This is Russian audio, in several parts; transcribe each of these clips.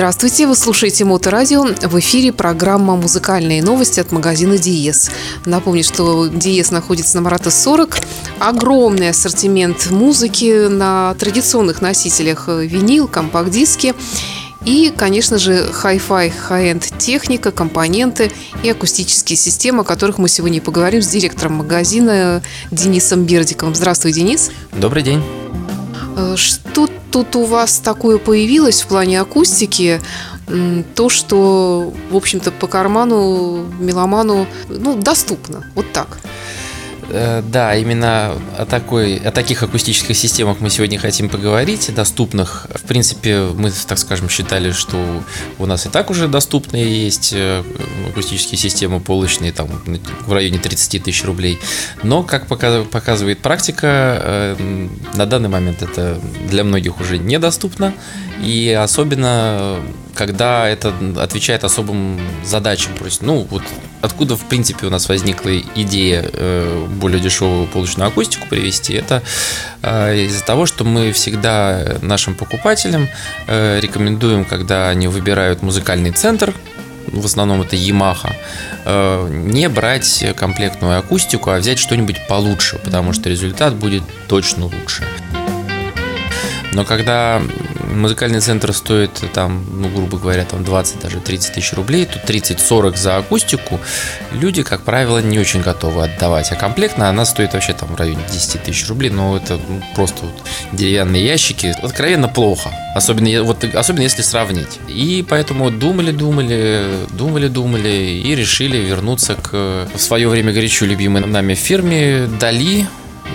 Здравствуйте, вы слушаете Моторадио. В эфире программа «Музыкальные новости» от магазина Диес. Напомню, что Диес находится на Марата 40. Огромный ассортимент музыки на традиционных носителях винил, компакт-диски. И, конечно же, Hi-Fi, high-end техника, компоненты и акустические системы, о которых мы сегодня поговорим с директором магазина Денисом Бердиковым. Здравствуй, Денис. Добрый день. Э, что тут у вас такое появилось в плане акустики? То, что, в общем-то, по карману меломану ну, доступно. Вот так. Э, да, именно о, такой, о таких акустических системах мы сегодня хотим поговорить, доступных. В принципе, мы, так скажем, считали, что у нас и так уже доступные есть э, акустические системы полочные, там, в районе 30 тысяч рублей. Но, как показывает практика, э, на данный момент это для многих уже недоступно. И особенно когда это отвечает особым задачам. Ну, вот откуда, в принципе, у нас возникла идея э, более дешевую полочную акустику привести, это э, из-за того, что мы всегда нашим покупателям э, рекомендуем, когда они выбирают музыкальный центр, в основном это Yamaha, не брать комплектную акустику, а взять что-нибудь получше, потому что результат будет точно лучше. Но когда музыкальный центр стоит там, ну, грубо говоря, там 20, даже 30 тысяч рублей, то 30-40 за акустику люди, как правило, не очень готовы отдавать. А комплектно она стоит вообще там в районе 10 тысяч рублей, но это ну, просто вот деревянные ящики. Откровенно плохо, особенно, вот, особенно если сравнить. И поэтому думали, думали, думали, думали и решили вернуться к в свое время горячо любимой нами фирме Дали,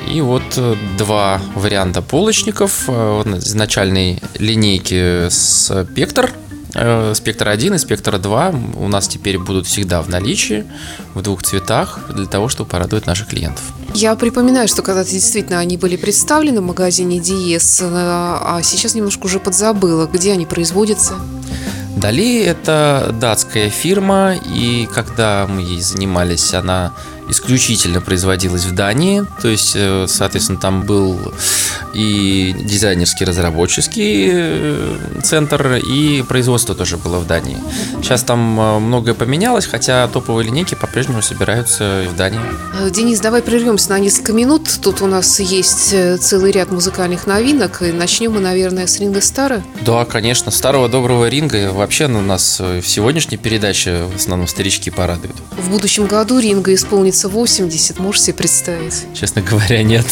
и вот э, два варианта полочников э, изначальной линейки Спектр. Э, спектр 1 и Спектр 2 у нас теперь будут всегда в наличии в двух цветах для того, чтобы порадовать наших клиентов. Я припоминаю, что когда-то действительно они были представлены в магазине Диес, а сейчас немножко уже подзабыла, где они производятся. Дали это датская фирма, и когда мы ей занимались, она исключительно производилась в Дании, то есть, э, соответственно, там был и дизайнерский разработческий э, центр, и производство тоже было в Дании. Сейчас там э, многое поменялось, хотя топовые линейки по-прежнему собираются в Дании. Денис, давай прервемся на несколько минут. Тут у нас есть целый ряд музыкальных новинок. И начнем мы, наверное, с Ринга Стара. Да, конечно. Старого доброго Ринга. Вообще у нас в сегодняшней передаче в основном старички порадуют. В будущем году Ринга исполнит исполнится 80, можешь себе представить? Честно говоря, нет.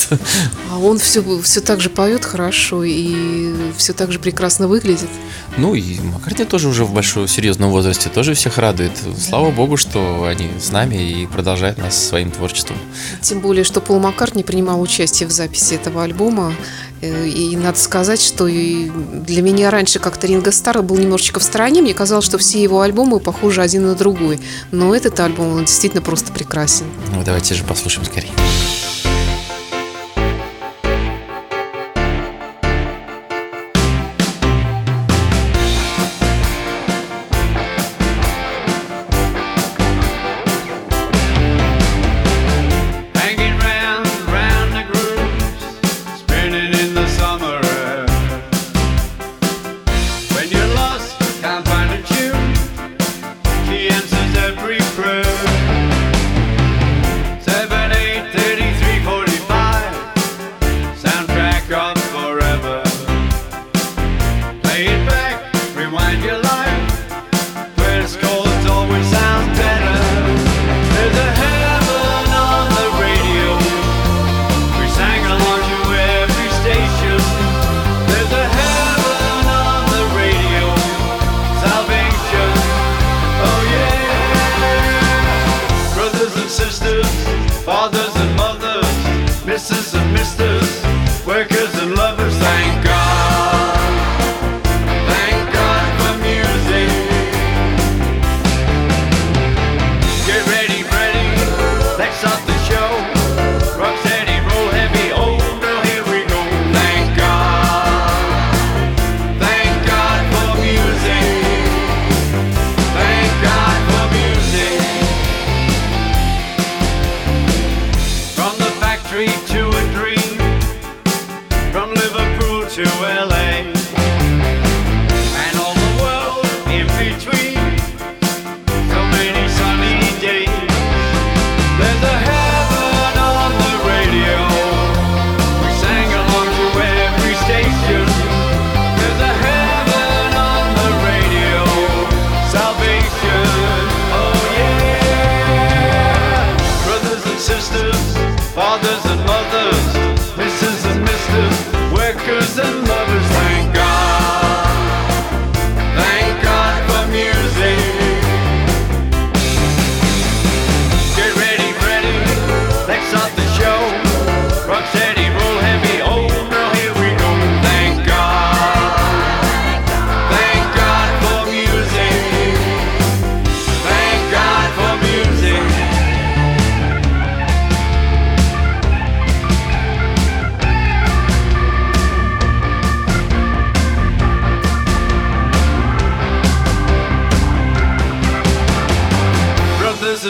А он все, все так же поет хорошо и все так же прекрасно выглядит. Ну и Маккартни тоже уже в большом серьезном возрасте тоже всех радует. Слава богу, что они с нами и продолжают нас своим творчеством. Тем более, что Пол Маккартни принимал участие в записи этого альбома. Э, и надо сказать, что для меня раньше как-то Ринго Стар был немножечко в стороне. Мне казалось, что все его альбомы похожи один на другой. Но этот альбом, он действительно просто прекрасен. Ну, давайте же послушаем скорее.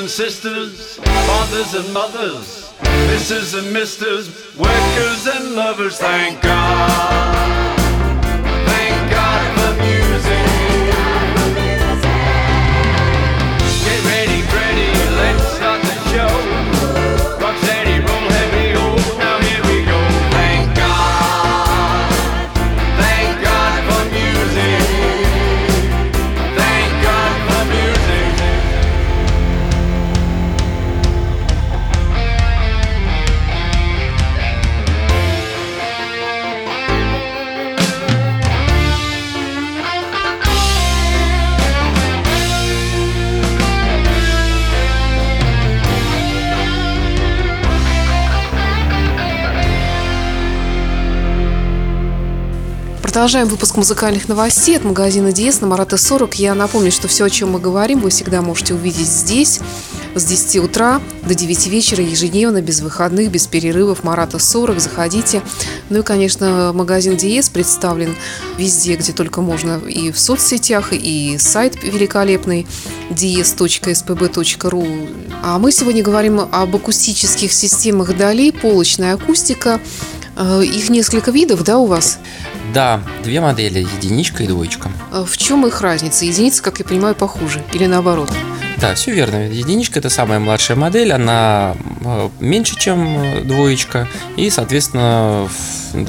Sisters, fathers and mothers, misses and misters, workers and lovers, thank God. Продолжаем выпуск музыкальных новостей от магазина Диес на Марата 40. Я напомню, что все, о чем мы говорим, вы всегда можете увидеть здесь с 10 утра до 9 вечера ежедневно, без выходных, без перерывов. Марата 40. Заходите. Ну и, конечно, магазин Диес представлен везде, где только можно. И в соцсетях, и сайт великолепный dies.spb.ru. А мы сегодня говорим об акустических системах Дали, полочная акустика. Э, Их несколько видов, да, у вас? Да, две модели, единичка и двоечка. Э, В чем их разница? Единица, как я понимаю, похуже или наоборот? Да, все верно. Единичка это самая младшая модель, она э, меньше, чем э, двоечка, и, соответственно,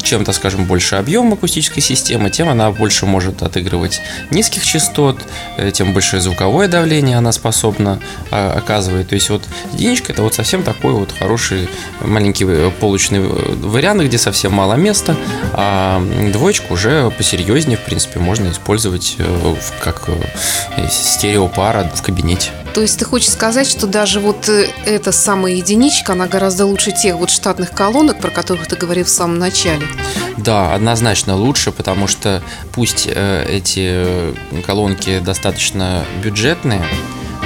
чем-то, скажем, больше объем акустической системы, тем она больше может отыгрывать низких частот, э, тем больше звуковое давление она способна а, оказывать. То есть вот единичка это вот совсем такой вот хороший маленький полочный вариант, где совсем мало места, а двоечку уже посерьезнее, в принципе, можно использовать как стереопара в кабинете. То есть ты хочешь сказать, что даже вот э, эта самая единичка, она гораздо лучше тех вот штатных колонок, про которых ты говорил в самом начале. Да, однозначно лучше, потому что пусть э, эти колонки достаточно бюджетные,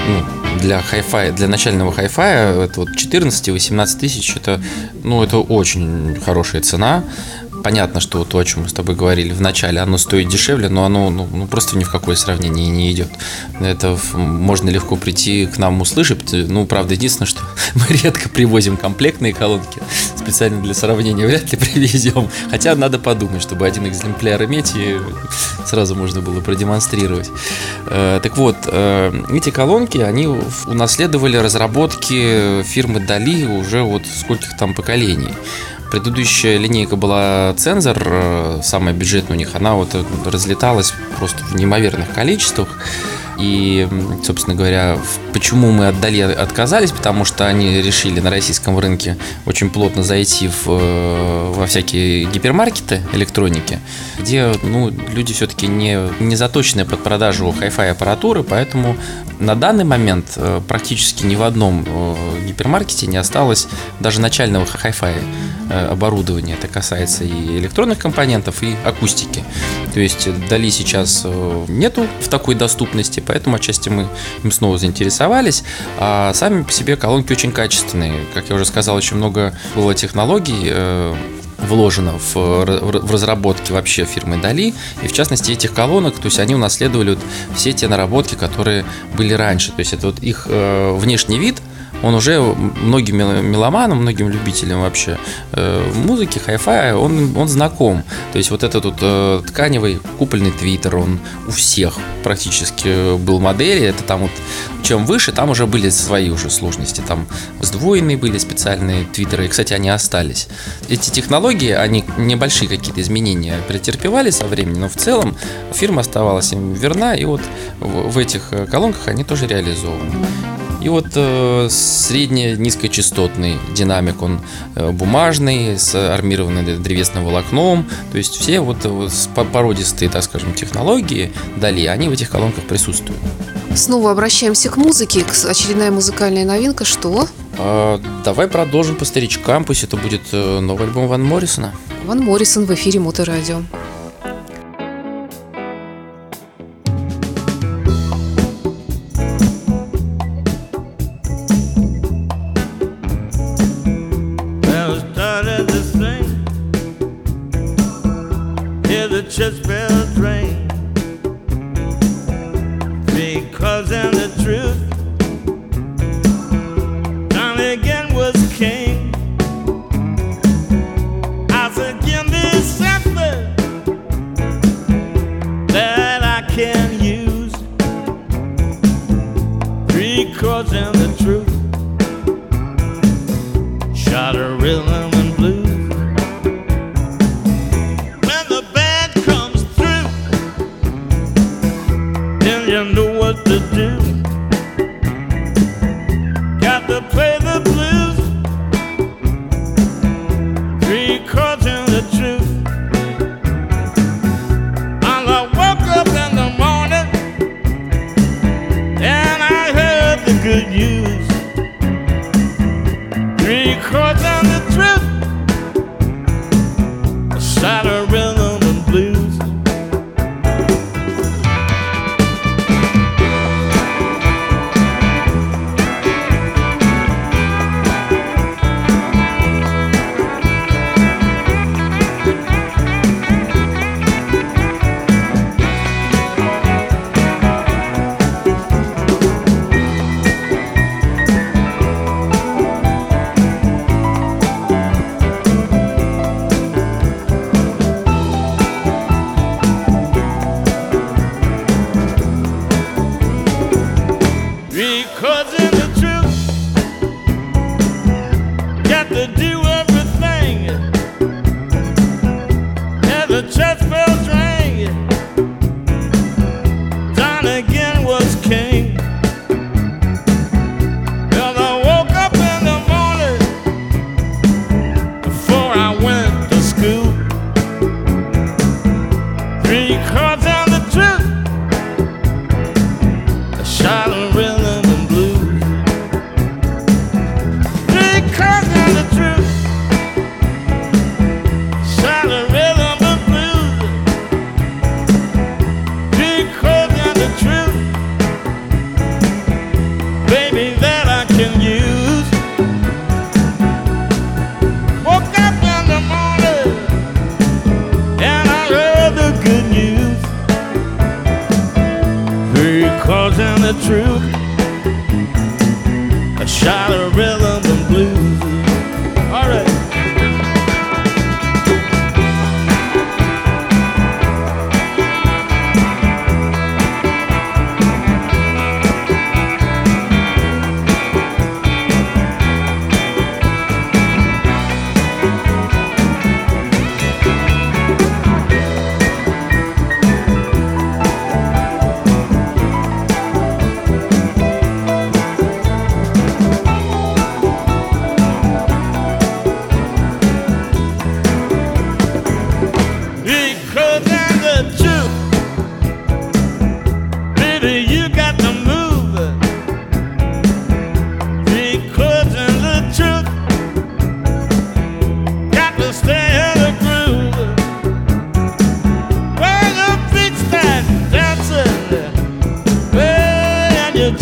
ну, для хай-фай, для начального хай-фая это вот 14-18 тысяч, это, ну, это очень хорошая цена. Понятно, что то, о чем мы с тобой говорили в начале, оно стоит дешевле, но оно ну, ну, просто ни в какое сравнение не идет. Это можно легко прийти к нам услышать. Ну, правда, единственное, что мы редко привозим комплектные колонки. Специально для сравнения вряд ли привезем. Хотя надо подумать, чтобы один экземпляр иметь и сразу можно было продемонстрировать. Э, Так вот, э, эти колонки, они унаследовали разработки фирмы Дали уже вот скольких там поколений. Предыдущая линейка была цензор, э, самая бюджетная у них, она вот э, разлеталась просто в неимоверных количествах. И, собственно говоря, почему мы от Дали отказались, потому что они решили на российском рынке очень плотно зайти в, э, во всякие гипермаркеты электроники, где ну, люди все-таки не, не заточены под продажу хай-фай аппаратуры, поэтому на данный момент э, практически ни в одном э, гипермаркете не осталось даже начального хай-фай оборудования. Это касается и электронных компонентов, и акустики. То есть Дали сейчас нету в такой доступности, поэтому отчасти мы им снова заинтересовались. А сами по себе колонки очень качественные. Как я уже сказал, очень много было технологий э, вложено в, в разработки вообще фирмы Дали, и в частности этих колонок, то есть они унаследовали вот все те наработки, которые были раньше, то есть это вот их э, внешний вид, он уже многим мел- меломанам, многим любителям вообще э, музыки, хай-фая, он, он знаком. То есть вот этот вот э, тканевый купольный твиттер, он у всех практически был модели. Это там вот чем выше, там уже были свои уже сложности. Там сдвоенные были специальные твиттеры, и, кстати, они остались. Эти технологии, они небольшие какие-то изменения претерпевали со временем, но в целом фирма оставалась им верна, и вот в, в этих э, колонках они тоже реализованы. И вот э, средне-низкочастотный динамик, он э, бумажный, с армированным древесным волокном. То есть все вот, э, вот породистые, так скажем, технологии Дали, они в этих колонках присутствуют. Снова обращаемся к музыке. Очередная музыкальная новинка. Что? А, давай продолжим по старичкам, пусть это будет э, новый альбом Ван Моррисона. Ван Моррисон в эфире Моторадио. Well, Because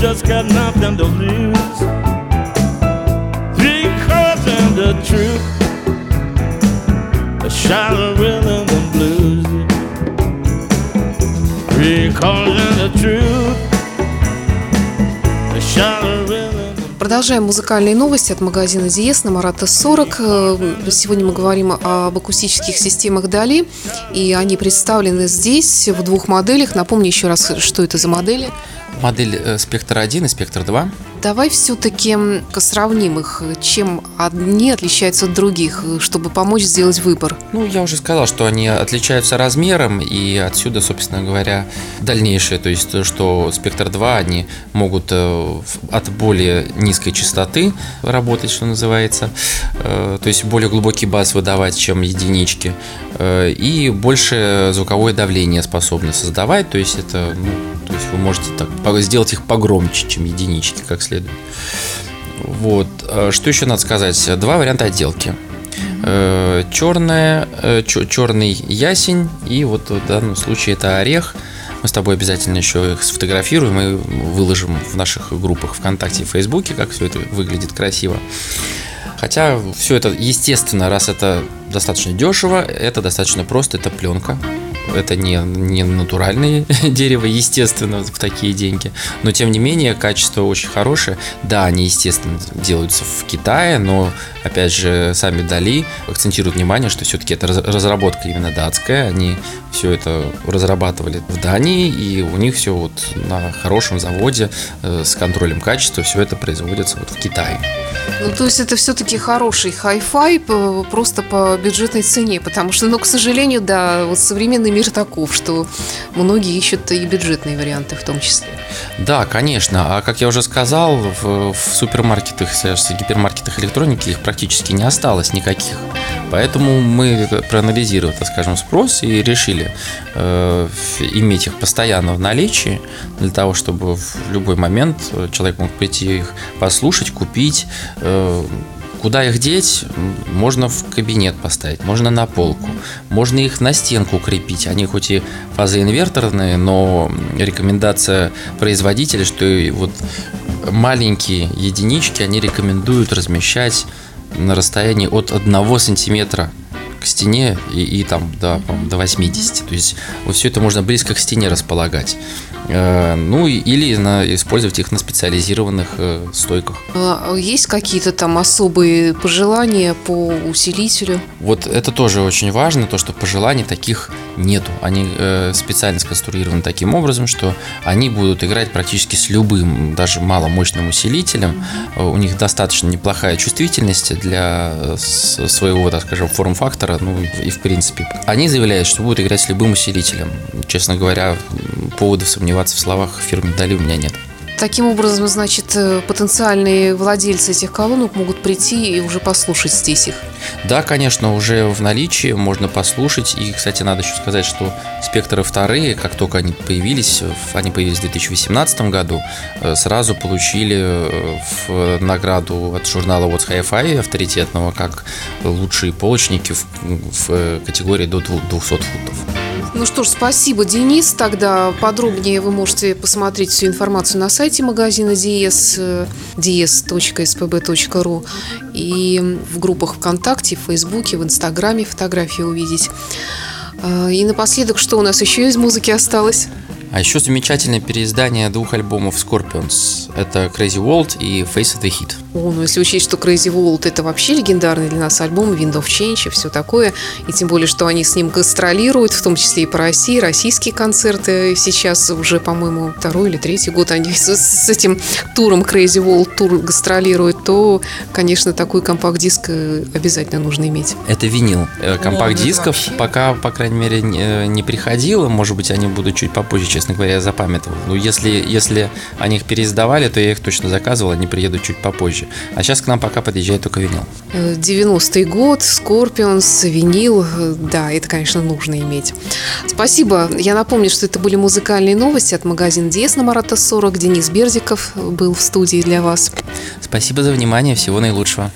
just got nothing to lose. Because in the truth, a of rhythm and blues. Recalling the truth, a and Продолжаем музыкальные новости от магазина Диес на Марата 40. Э, Сегодня мы говорим об акустических системах Дали, и они представлены здесь в двух моделях. Напомню еще раз, что это за модели. Модель э, Spectre 1 и Spectre 2. Давай все-таки сравним их, чем одни отличаются от других, чтобы помочь сделать выбор. Ну, я уже сказал, что они отличаются размером, и отсюда, собственно говоря, дальнейшее, то есть то, что Spectre 2, они могут э, от более низкой частоты работать, что называется, э, то есть более глубокий бас выдавать, чем единички, э, и больше звуковое давление способны создавать, то есть это, ну, то есть вы можете так сделать их погромче, чем единички, как следует. Вот. Э, Что еще надо сказать? Два варианта отделки. Черная, черный ясень и вот в данном случае это орех. Мы с тобой обязательно еще их сфотографируем и выложим в наших группах ВКонтакте и Фейсбуке, как все это выглядит красиво. Хотя все это, естественно, раз это достаточно дешево, это достаточно просто, это пленка. Это не, не натуральное дерево, естественно, в такие деньги. Но, тем не менее, качество очень хорошее. Да, они, естественно, делаются в Китае, но, опять же, сами Дали акцентируют внимание, что все-таки это раз- разработка именно датская. Они все это разрабатывали в Дании, и у них все вот на хорошем заводе э, с контролем качества все это производится вот в Китае. Ну, то есть это все-таки хороший хай-фай просто по бюджетной цене, потому что, ну, к сожалению, да, вот современный мир таков, что многие ищут и бюджетные варианты в том числе. Да, конечно. А как я уже сказал, в, в супермаркетах, сейчас, гипермаркетах электроники их практически не осталось никаких. Поэтому мы проанализировали, так скажем, спрос и решили э, иметь их постоянно в наличии, для того, чтобы в любой момент э, человек мог прийти их послушать, купить. э, Куда их деть? Можно в кабинет поставить, можно на полку, можно их на стенку крепить. Они хоть и фазоинверторные, но рекомендация производителя, что вот маленькие единички они рекомендуют размещать на расстоянии от 1 сантиметра к стене и, и там до, до 80. То есть вот все это можно близко к стене располагать. Э, Ну или на, использовать их на специализированных э, стойках. А Есть какие-то там особые пожелания по усилителю? Вот это тоже очень важно, то, что пожеланий таких нету. Они э, специально сконструированы таким образом, что они будут играть практически с любым, даже маломощным усилителем. Э, У них достаточно неплохая чувствительность для своего, так скажем, форм-фактора, ну и в принципе. Они заявляют, что будут играть с любым усилителем. Честно говоря, поводов сомневаться в словах фирмы Дали у меня нет. Таким образом, значит, э, потенциальные владельцы этих колонок могут прийти и уже послушать здесь их. Да, конечно, уже в наличии можно послушать. И, кстати, надо еще сказать, что спектры вторые, как только они появились, они появились в 2018 году, э, сразу получили э, в награду от журнала What's Hi-Fi авторитетного как лучшие полочники в, в, э, категории до дву- 200 футов. Ну что ж, спасибо, Денис. Тогда подробнее вы можете посмотреть всю информацию на сайте магазина DS, э, ds.spb.ru и в группах ВКонтакте, в Фейсбуке, в Инстаграме фотографии увидеть. А, И напоследок, что у нас еще из музыки осталось? А еще замечательное переиздание двух альбомов Scorpions. Это Crazy World и Face of the Heat. О, ну если учесть, что Crazy World это вообще легендарный для нас альбом, Wind of Change и все такое, и тем более, что они с ним гастролируют, в том числе и по России, российские концерты сейчас уже, по-моему, второй или третий год они с, с этим туром Crazy World тур гастролируют, то, конечно, такой компакт-диск э, обязательно нужно иметь. Это винил. Э, это Компакт-дисков вообще- пока, по крайней мере, не, э, не приходило. Может быть, они будут чуть попозже, честно говоря, я запамятовал. Но если, если они их переиздавали, то я их точно заказывал, они приедут чуть попозже. А сейчас к нам пока подъезжает только винил. Э, 90-й год, Scorpions, винил, э, да, это, конечно, нужно иметь. Спасибо. Я напомню, что это были музыкальные новости от магазина Диес на Марата 40. Денис Бердиков был в студии для вас. Спасибо за внимание, всего наилучшего.